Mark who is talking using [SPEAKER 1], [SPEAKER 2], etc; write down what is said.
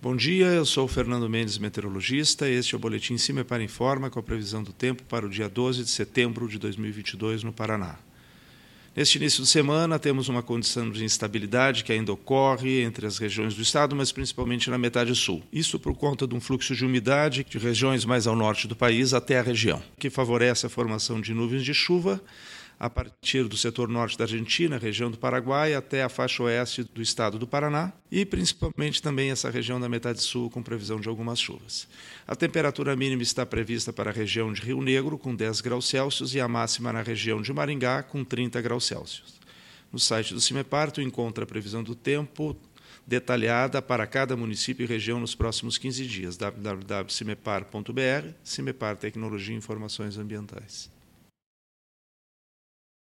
[SPEAKER 1] Bom dia, eu sou o Fernando Mendes, meteorologista. Este é o Boletim Cimepar Informa com a previsão do tempo para o dia 12 de setembro de 2022 no Paraná. Neste início de semana, temos uma condição de instabilidade que ainda ocorre entre as regiões do estado, mas principalmente na metade sul. Isso por conta de um fluxo de umidade de regiões mais ao norte do país até a região, que favorece a formação de nuvens de chuva a partir do setor norte da Argentina, região do Paraguai, até a faixa oeste do estado do Paraná e principalmente também essa região da metade sul, com previsão de algumas chuvas. A temperatura mínima está prevista para a região de Rio Negro, com 10 graus Celsius, e a máxima na região de Maringá, com 30 graus Celsius. No site do CIMEPAR, tu encontra a previsão do tempo detalhada para cada município e região nos próximos 15 dias. www.cimepar.br, CIMEPAR Tecnologia e Informações Ambientais.